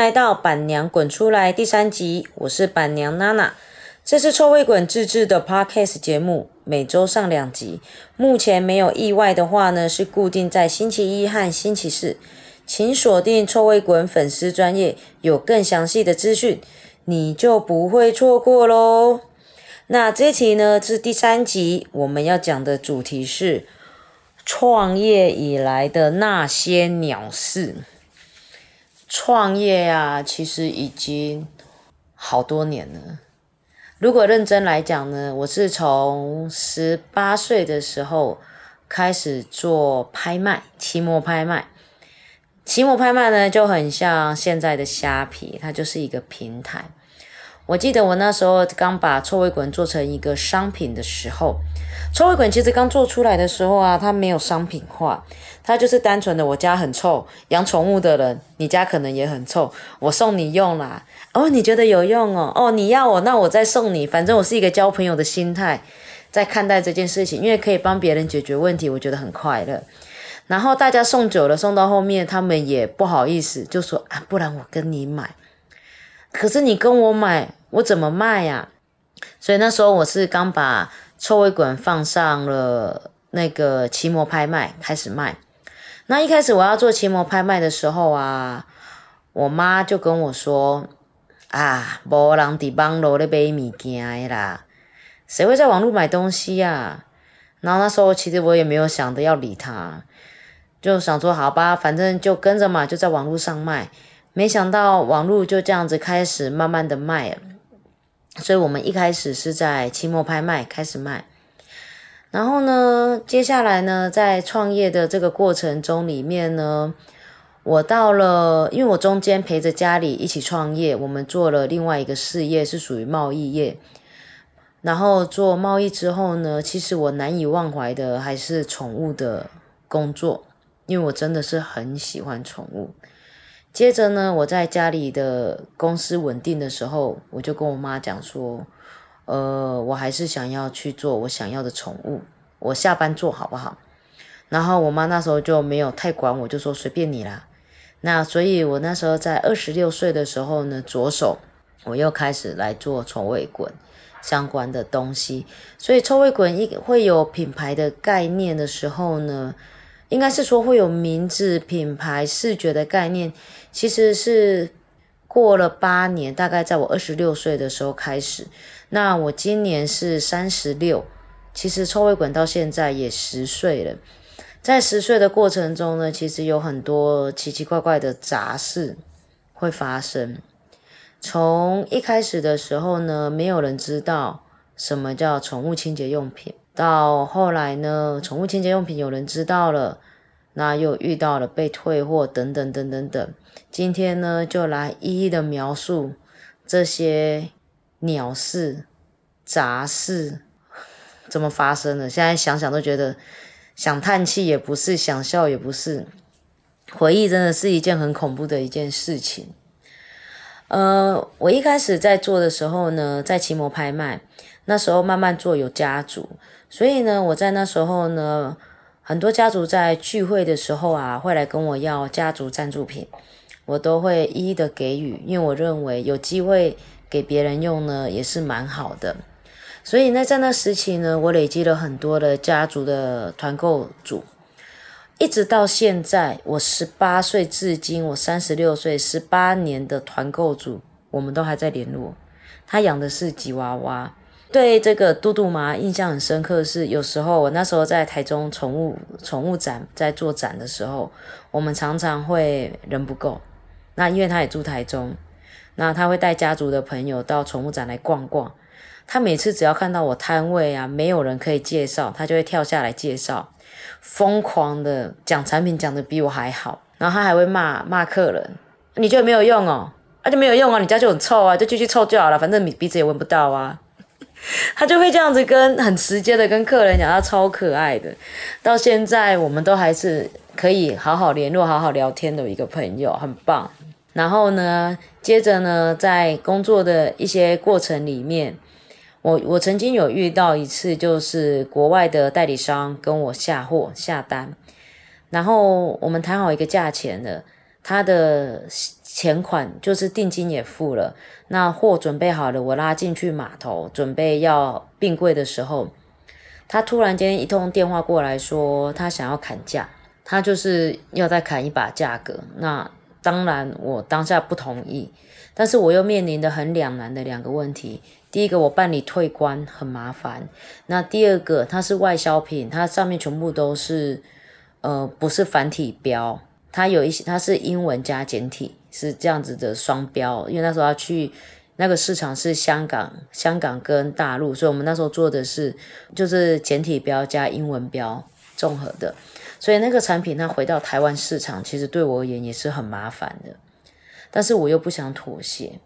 来到《板娘滚出来》第三集，我是板娘娜娜。这是臭味滚自制的 podcast 节目，每周上两集。目前没有意外的话呢，是固定在星期一和星期四。请锁定臭味滚粉丝专业，有更详细的资讯，你就不会错过喽。那这期呢是第三集，我们要讲的主题是创业以来的那些鸟事。创业啊，其实已经好多年了。如果认真来讲呢，我是从十八岁的时候开始做拍卖，期末拍卖。期末拍卖呢，就很像现在的虾皮，它就是一个平台。我记得我那时候刚把臭味滚做成一个商品的时候，臭味滚其实刚做出来的时候啊，它没有商品化。它就是单纯的，我家很臭，养宠物的人，你家可能也很臭，我送你用啦。哦，你觉得有用哦？哦，你要我，那我再送你。反正我是一个交朋友的心态在看待这件事情，因为可以帮别人解决问题，我觉得很快乐。然后大家送久了，送到后面，他们也不好意思，就说啊，不然我跟你买。可是你跟我买，我怎么卖呀？所以那时候我是刚把臭味滚放上了那个奇摩拍卖，开始卖。那一开始我要做奇摩拍卖的时候啊，我妈就跟我说：“啊，无人伫网络咧买物件啦，谁会在网络买东西啊？”然后那时候其实我也没有想着要理他，就想说好吧，反正就跟着嘛，就在网络上卖。没想到网络就这样子开始慢慢的卖，所以我们一开始是在期末拍卖开始卖。然后呢，接下来呢，在创业的这个过程中里面呢，我到了，因为我中间陪着家里一起创业，我们做了另外一个事业，是属于贸易业。然后做贸易之后呢，其实我难以忘怀的还是宠物的工作，因为我真的是很喜欢宠物。接着呢，我在家里的公司稳定的时候，我就跟我妈讲说。呃，我还是想要去做我想要的宠物，我下班做好不好？然后我妈那时候就没有太管我，就说随便你啦。那所以，我那时候在二十六岁的时候呢，着手我又开始来做臭味滚相关的东西。所以，臭味滚一会有品牌的概念的时候呢，应该是说会有名字、品牌、视觉的概念，其实是。过了八年，大概在我二十六岁的时候开始。那我今年是三十六，其实臭味滚到现在也十岁了。在十岁的过程中呢，其实有很多奇奇怪怪的杂事会发生。从一开始的时候呢，没有人知道什么叫宠物清洁用品，到后来呢，宠物清洁用品有人知道了。那又遇到了被退货等等等等等，今天呢就来一一的描述这些鸟事、杂事怎么发生的。现在想想都觉得想叹气也不是，想笑也不是，回忆真的是一件很恐怖的一件事情。呃，我一开始在做的时候呢，在奇摩拍卖，那时候慢慢做有家族，所以呢，我在那时候呢。很多家族在聚会的时候啊，会来跟我要家族赞助品，我都会一一的给予，因为我认为有机会给别人用呢，也是蛮好的。所以呢，在那时期呢，我累积了很多的家族的团购组，一直到现在，我十八岁至今，我三十六岁，十八年的团购组，我们都还在联络。他养的是吉娃娃。对这个嘟嘟妈印象很深刻，是有时候我那时候在台中宠物宠物展在做展的时候，我们常常会人不够，那因为他也住台中，那他会带家族的朋友到宠物展来逛逛。他每次只要看到我摊位啊，没有人可以介绍，他就会跳下来介绍，疯狂的讲产品，讲的比我还好。然后他还会骂骂客人，你觉得没有用哦，那就没有用啊，你家就很臭啊，就继续臭就好了，反正你鼻子也闻不到啊。他就会这样子跟很直接的跟客人讲，他超可爱的，到现在我们都还是可以好好联络、好好聊天的一个朋友，很棒。然后呢，接着呢，在工作的一些过程里面，我我曾经有遇到一次，就是国外的代理商跟我下货下单，然后我们谈好一个价钱的，他的钱款就是定金也付了，那货准备好了，我拉进去码头，准备要并柜的时候，他突然间一通电话过来说，他想要砍价，他就是要再砍一把价格。那当然我当下不同意，但是我又面临的很两难的两个问题。第一个，我办理退关很麻烦；那第二个，它是外销品，它上面全部都是呃不是繁体标，它有一些它是英文加简体。是这样子的双标，因为那时候要去那个市场是香港，香港跟大陆，所以我们那时候做的是就是简体标加英文标综合的，所以那个产品它回到台湾市场，其实对我而言也是很麻烦的，但是我又不想妥协，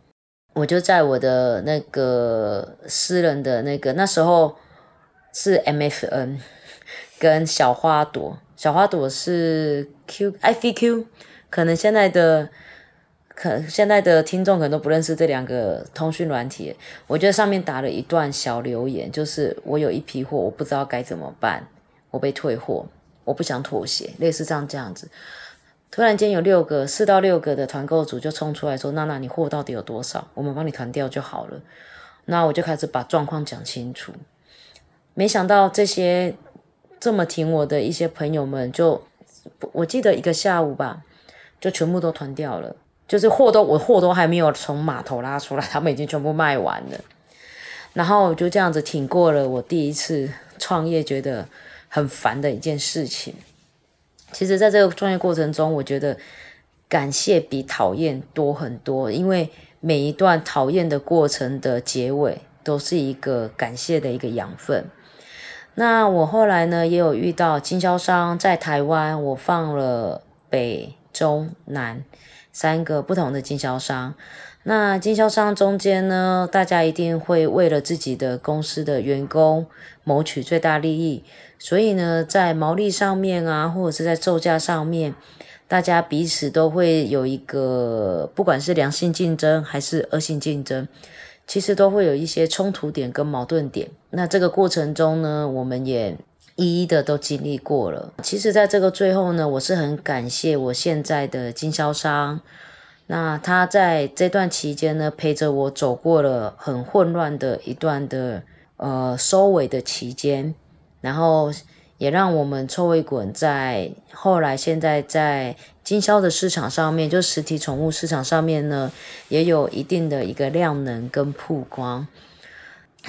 我就在我的那个私人的那个那时候是 MFN 跟小花朵，小花朵是 Q IVQ，可能现在的。可现在的听众可能都不认识这两个通讯软体，我觉得上面打了一段小留言，就是我有一批货，我不知道该怎么办，我被退货，我不想妥协，类似这样这样子。突然间有六个四到六个的团购组就冲出来说：“娜娜，你货到底有多少？我们帮你团掉就好了。”那我就开始把状况讲清楚。没想到这些这么挺我的一些朋友们，就我记得一个下午吧，就全部都团掉了。就是货都我货都还没有从码头拉出来，他们已经全部卖完了。然后就这样子挺过了我第一次创业觉得很烦的一件事情。其实，在这个创业过程中，我觉得感谢比讨厌多很多，因为每一段讨厌的过程的结尾都是一个感谢的一个养分。那我后来呢，也有遇到经销商在台湾，我放了北中南。三个不同的经销商，那经销商中间呢，大家一定会为了自己的公司的员工谋取最大利益，所以呢，在毛利上面啊，或者是在售价上面，大家彼此都会有一个，不管是良性竞争还是恶性竞争，其实都会有一些冲突点跟矛盾点。那这个过程中呢，我们也。一一的都经历过了。其实，在这个最后呢，我是很感谢我现在的经销商。那他在这段期间呢，陪着我走过了很混乱的一段的呃收尾的期间，然后也让我们臭味滚在后来现在在经销的市场上面，就实体宠物市场上面呢，也有一定的一个量能跟曝光。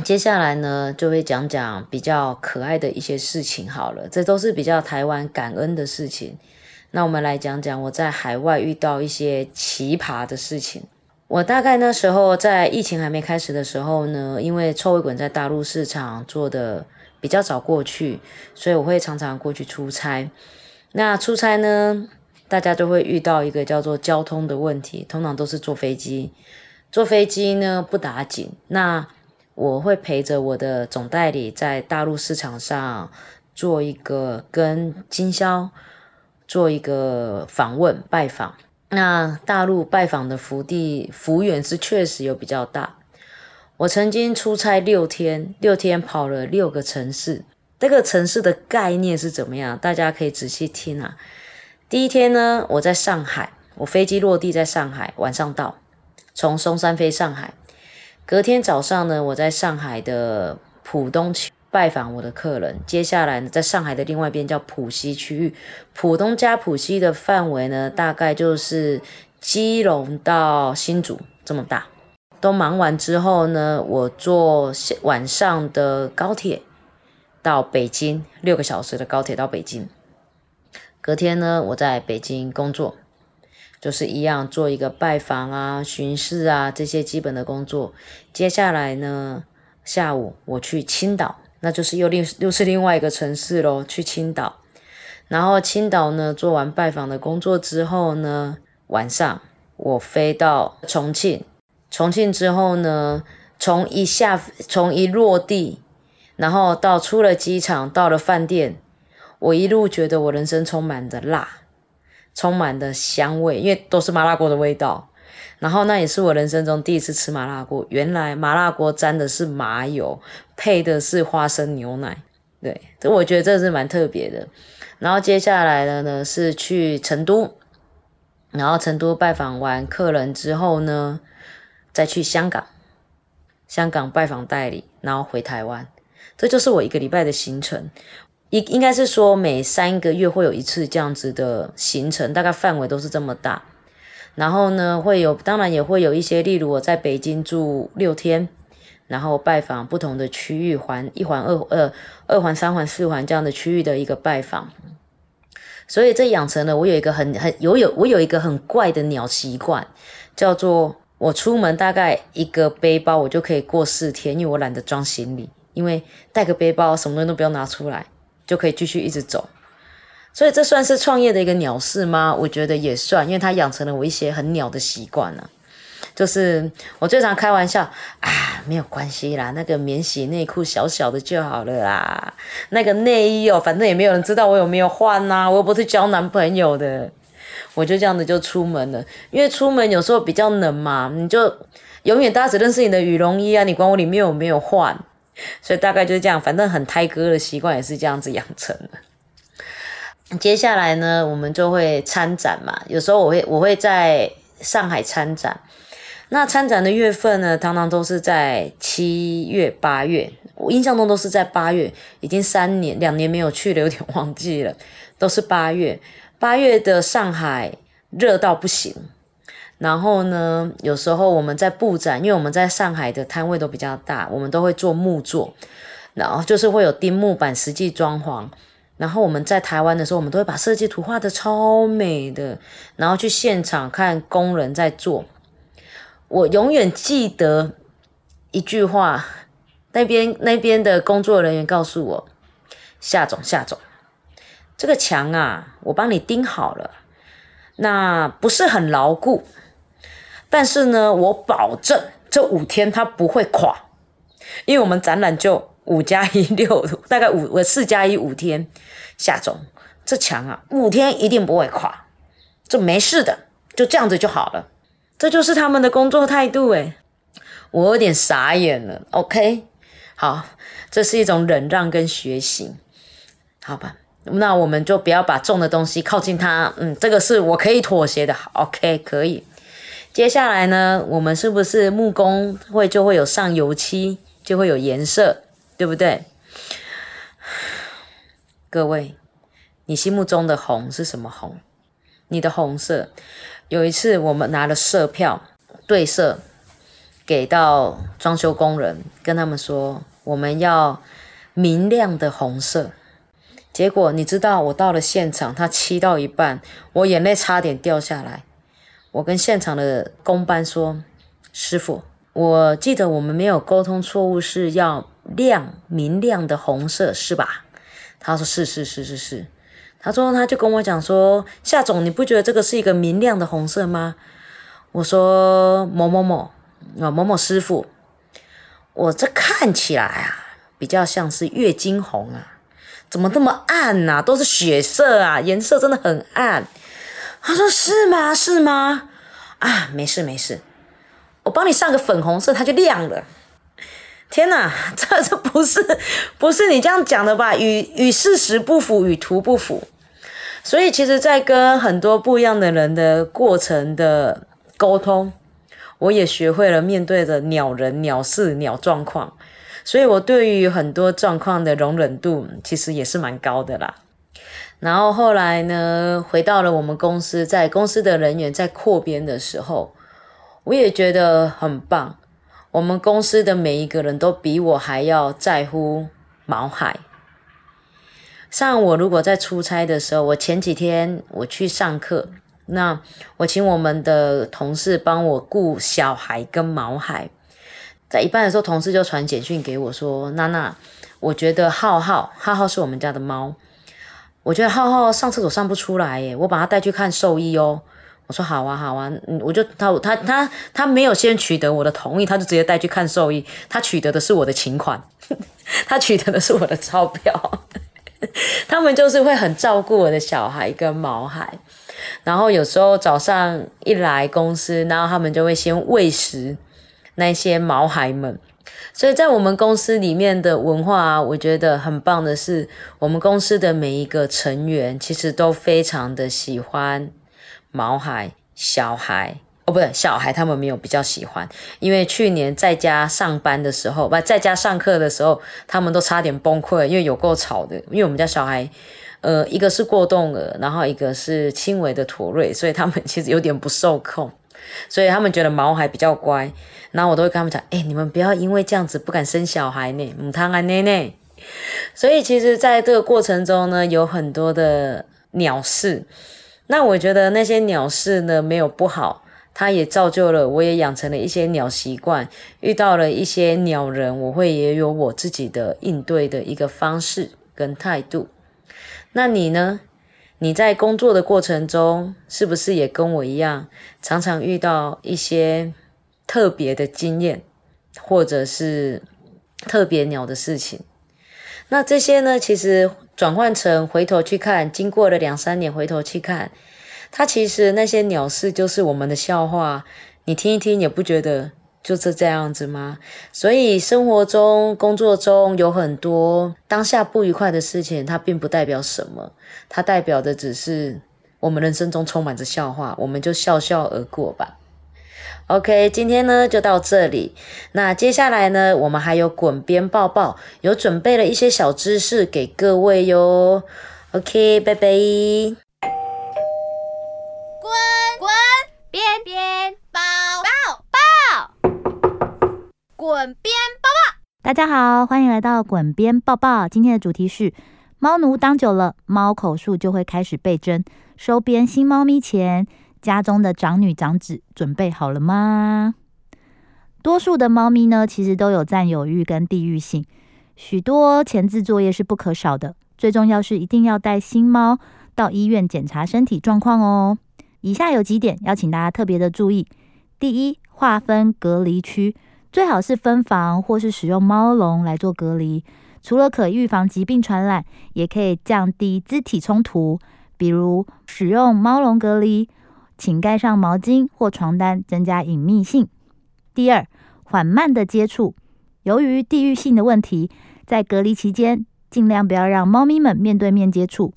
接下来呢，就会讲讲比较可爱的一些事情好了，这都是比较台湾感恩的事情。那我们来讲讲我在海外遇到一些奇葩的事情。我大概那时候在疫情还没开始的时候呢，因为臭味滚在大陆市场做的比较早过去，所以我会常常过去出差。那出差呢，大家都会遇到一个叫做交通的问题，通常都是坐飞机。坐飞机呢不打紧，那。我会陪着我的总代理在大陆市场上做一个跟经销做一个访问拜访。那大陆拜访的福地幅员是确实有比较大。我曾经出差六天，六天跑了六个城市。这个城市的概念是怎么样？大家可以仔细听啊。第一天呢，我在上海，我飞机落地在上海，晚上到，从松山飞上海。隔天早上呢，我在上海的浦东区拜访我的客人。接下来呢，在上海的另外一边叫浦西区域，浦东加浦西的范围呢，大概就是基隆到新竹这么大。都忙完之后呢，我坐晚上的高铁到北京，六个小时的高铁到北京。隔天呢，我在北京工作。就是一样做一个拜访啊、巡视啊这些基本的工作。接下来呢，下午我去青岛，那就是又另又是另外一个城市喽，去青岛。然后青岛呢做完拜访的工作之后呢，晚上我飞到重庆。重庆之后呢，从一下从一落地，然后到出了机场，到了饭店，我一路觉得我人生充满着辣。充满的香味，因为都是麻辣锅的味道。然后那也是我人生中第一次吃麻辣锅。原来麻辣锅沾的是麻油，配的是花生牛奶。对，这我觉得这是蛮特别的。然后接下来的呢是去成都。然后成都拜访完客人之后呢，再去香港，香港拜访代理，然后回台湾，这就是我一个礼拜的行程。应应该是说每三个月会有一次这样子的行程，大概范围都是这么大。然后呢，会有当然也会有一些，例如我在北京住六天，然后拜访不同的区域环一环二二二环三环四环这样的区域的一个拜访。所以这养成了我有一个很很有有我有一个很怪的鸟习惯，叫做我出门大概一个背包我就可以过四天，因为我懒得装行李，因为带个背包什么东西都不要拿出来，就可以继续一直走。所以这算是创业的一个鸟事吗？我觉得也算，因为它养成了我一些很鸟的习惯呢。就是我最常开玩笑啊，没有关系啦，那个免洗内裤小小的就好了啦。那个内衣哦，反正也没有人知道我有没有换呐，我又不是交男朋友的，我就这样子就出门了。因为出门有时候比较冷嘛，你就永远大家只认识你的羽绒衣啊，你管我里面有没有换，所以大概就是这样。反正很胎哥的习惯也是这样子养成的。接下来呢，我们就会参展嘛，有时候我会我会在上海参展。那参展的月份呢，常常都是在七月、八月。我印象中都是在八月，已经三年、两年没有去了，有点忘记了。都是八月，八月的上海热到不行。然后呢，有时候我们在布展，因为我们在上海的摊位都比较大，我们都会做木作，然后就是会有钉木板、实际装潢。然后我们在台湾的时候，我们都会把设计图画的超美的，然后去现场看工人在做。我永远记得一句话，那边那边的工作人员告诉我：“夏总，夏总，这个墙啊，我帮你钉好了，那不是很牢固，但是呢，我保证这五天它不会垮，因为我们展览就五加一六，大概五我四加一五天，夏总，这墙啊，五天一定不会垮，这没事的，就这样子就好了。”这就是他们的工作态度诶，我有点傻眼了。OK，好，这是一种忍让跟学习，好吧？那我们就不要把重的东西靠近它。嗯，这个是我可以妥协的。OK，可以。接下来呢，我们是不是木工会就会有上油漆，就会有颜色，对不对？各位，你心目中的红是什么红？你的红色？有一次，我们拿了色票对色，给到装修工人，跟他们说我们要明亮的红色。结果你知道，我到了现场，他漆到一半，我眼泪差点掉下来。我跟现场的工班说：“师傅，我记得我们没有沟通错误，是要亮明亮的红色，是吧？”他说：“是是是是是。”他说，他就跟我讲说，夏总，你不觉得这个是一个明亮的红色吗？我说某某某啊，某某师傅，我这看起来啊，比较像是月经红啊，怎么这么暗呐？都是血色啊，颜色真的很暗。他说是吗？是吗？啊，没事没事，我帮你上个粉红色，它就亮了。天哪，这这不是不是你这样讲的吧？与与事实不符，与图不符。所以，其实，在跟很多不一样的人的过程的沟通，我也学会了面对着鸟人、鸟事、鸟状况。所以我对于很多状况的容忍度，其实也是蛮高的啦。然后后来呢，回到了我们公司，在公司的人员在扩编的时候，我也觉得很棒。我们公司的每一个人都比我还要在乎毛海。像我如果在出差的时候，我前几天我去上课，那我请我们的同事帮我顾小孩跟毛孩，在一半的时候，同事就传简讯给我说：“娜娜，我觉得浩浩，浩浩是我们家的猫，我觉得浩浩上厕所上不出来耶，我把他带去看兽医哦。”我说：“好啊，好啊，我就他他他他没有先取得我的同意，他就直接带去看兽医，他取得的是我的请款，他取得的是我的钞票。”他们就是会很照顾我的小孩跟毛孩，然后有时候早上一来公司，然后他们就会先喂食那些毛孩们。所以在我们公司里面的文化，我觉得很棒的是，我们公司的每一个成员其实都非常的喜欢毛孩，小孩。哦，不对，小孩他们没有比较喜欢，因为去年在家上班的时候，不在家上课的时候，他们都差点崩溃，因为有够吵的。因为我们家小孩，呃，一个是过动儿，然后一个是轻微的妥瑞，所以他们其实有点不受控，所以他们觉得毛孩比较乖。然后我都会跟他们讲，哎，你们不要因为这样子不敢生小孩呢，母汤啊奶奶。所以其实在这个过程中呢，有很多的鸟事。那我觉得那些鸟事呢，没有不好。它也造就了，我也养成了一些鸟习惯。遇到了一些鸟人，我会也有我自己的应对的一个方式跟态度。那你呢？你在工作的过程中，是不是也跟我一样，常常遇到一些特别的经验，或者是特别鸟的事情？那这些呢，其实转换成回头去看，经过了两三年，回头去看。它其实那些鸟事就是我们的笑话，你听一听也不觉得就是这样子吗？所以生活中、工作中有很多当下不愉快的事情，它并不代表什么，它代表的只是我们人生中充满着笑话，我们就笑笑而过吧。OK，今天呢就到这里，那接下来呢，我们还有滚边抱抱，有准备了一些小知识给各位哟。OK，拜拜。滚滚边抱抱！大家好，欢迎来到滚边抱抱。今天的主题是：猫奴当久了，猫口数就会开始倍增。收编新猫咪前，家中的长女长子准备好了吗？多数的猫咪呢，其实都有占有欲跟地域性，许多前置作业是不可少的。最重要是一定要带新猫到医院检查身体状况哦。以下有几点要请大家特别的注意：第一，划分隔离区。最好是分房或是使用猫笼来做隔离，除了可预防疾病传染，也可以降低肢体冲突。比如使用猫笼隔离，请盖上毛巾或床单，增加隐秘性。第二，缓慢的接触。由于地域性的问题，在隔离期间，尽量不要让猫咪们面对面接触，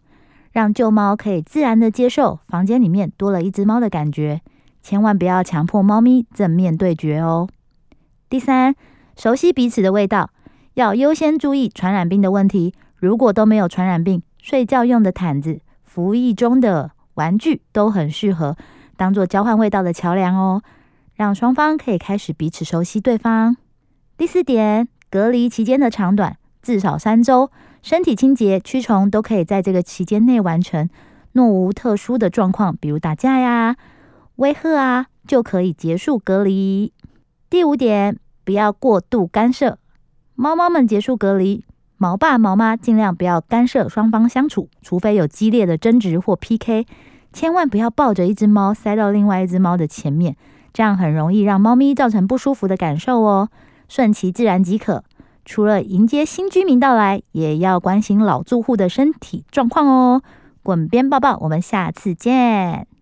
让旧猫可以自然的接受房间里面多了一只猫的感觉。千万不要强迫猫咪正面对决哦。第三，熟悉彼此的味道，要优先注意传染病的问题。如果都没有传染病，睡觉用的毯子、服役中的玩具都很适合当做交换味道的桥梁哦，让双方可以开始彼此熟悉对方。第四点，隔离期间的长短至少三周，身体清洁、驱虫都可以在这个期间内完成。若无特殊的状况，比如打架呀、威吓啊，就可以结束隔离。第五点，不要过度干涉。猫猫们结束隔离，毛爸毛妈尽量不要干涉双方相处，除非有激烈的争执或 PK。千万不要抱着一只猫塞到另外一只猫的前面，这样很容易让猫咪造成不舒服的感受哦。顺其自然即可。除了迎接新居民到来，也要关心老住户的身体状况哦。滚边抱抱，我们下次见。